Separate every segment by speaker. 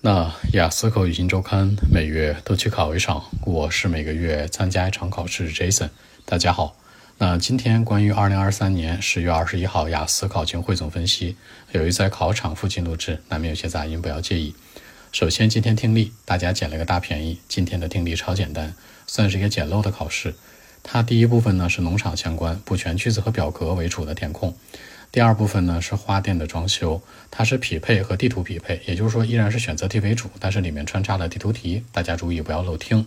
Speaker 1: 那雅思口语新周刊每月都去考一场，我是每个月参加一场考试。Jason，大家好。那今天关于二零二三年十月二十一号雅思考情汇总分析，由于在考场附近录制，难免有些杂音，不要介意。首先，今天听力大家捡了个大便宜。今天的听力超简单，算是一个简陋的考试。它第一部分呢是农场相关，不全句子和表格为主的填空。第二部分呢是花店的装修，它是匹配和地图匹配，也就是说依然是选择题为主，但是里面穿插了地图题，大家注意不要漏听。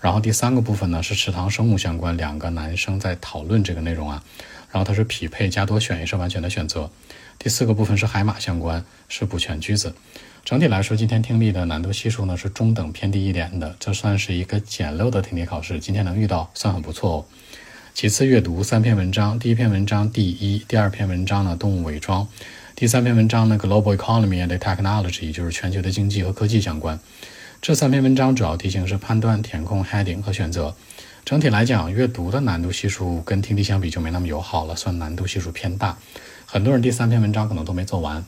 Speaker 1: 然后第三个部分呢是池塘生物相关，两个男生在讨论这个内容啊，然后它是匹配加多选，也是完全的选择。第四个部分是海马相关，是补全句子。整体来说，今天听力的难度系数呢是中等偏低一点的，这算是一个简陋的听力考试，今天能遇到算很不错哦。其次，阅读三篇文章。第一篇文章第一，第二篇文章呢，动物伪装。第三篇文章呢，Global Economy and Technology，就是全球的经济和科技相关。这三篇文章主要题型是判断、填空、heading 和选择。整体来讲，阅读的难度系数跟听力相比就没那么友好了，算难度系数偏大。很多人第三篇文章可能都没做完。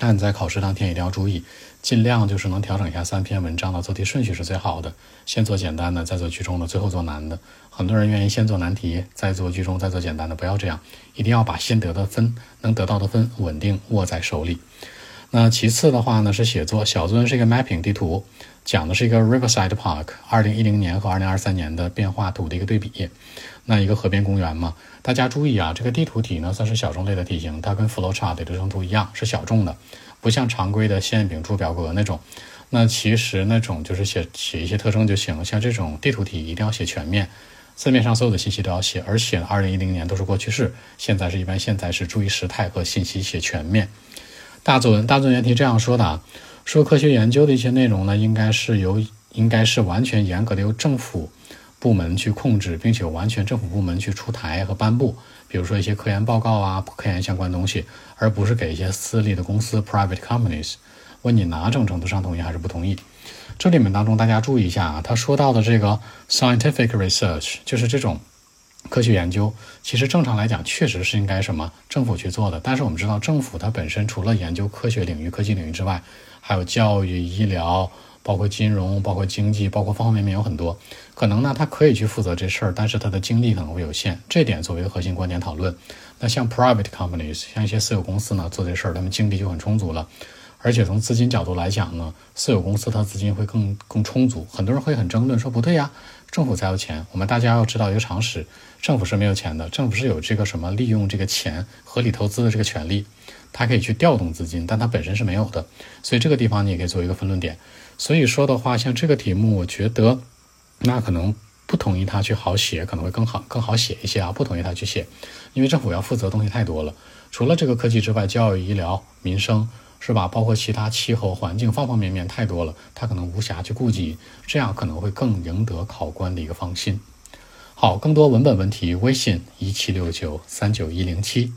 Speaker 1: 那你在考试当天一定要注意，尽量就是能调整一下三篇文章的做题顺序是最好的。先做简单的，再做居中的，最后做难的。很多人愿意先做难题，再做居中，再做简单的，不要这样，一定要把先得的分，能得到的分稳定握在手里。那其次的话呢，是写作小作文是一个 mapping 地图，讲的是一个 Riverside Park 二零一零年和二零二三年的变化图的一个对比。那一个河边公园嘛，大家注意啊，这个地图题呢算是小众类的题型，它跟 flowchart 的流程图一样是小众的，不像常规的线饼柱表格那种。那其实那种就是写写一些特征就行，像这种地图题一定要写全面，字面上所有的信息都要写，而且二零一零年都是过去式，现在是一般现在是注意时态和信息写全面。大作文大作文原题这样说的啊，说科学研究的一些内容呢，应该是由应该是完全严格的由政府部门去控制，并且完全政府部门去出台和颁布，比如说一些科研报告啊、科研相关东西，而不是给一些私立的公司 （private companies）。问你哪种程度上同意还是不同意？这里面当中大家注意一下啊，他说到的这个 scientific research 就是这种。科学研究其实正常来讲确实是应该什么政府去做的，但是我们知道政府它本身除了研究科学领域、科技领域之外，还有教育、医疗，包括金融、包括经济，包括方方面面有很多。可能呢，它可以去负责这事儿，但是它的精力可能会有限。这点作为核心观点讨论。那像 private companies，像一些私有公司呢，做这事儿，他们精力就很充足了。而且从资金角度来讲呢，私有公司它资金会更更充足。很多人会很争论说不对呀，政府才有钱。我们大家要知道一个常识，政府是没有钱的，政府是有这个什么利用这个钱合理投资的这个权利，它可以去调动资金，但它本身是没有的。所以这个地方你也可以做一个分论点。所以说的话，像这个题目，我觉得那可能不同意他去好写，可能会更好更好写一些啊。不同意他去写，因为政府要负责东西太多了，除了这个科技之外，教育、医疗、民生。是吧？包括其他气候环境方方面面太多了，他可能无暇去顾及，这样可能会更赢得考官的一个放心。好，更多文本问题，微信一七六九三九一零七。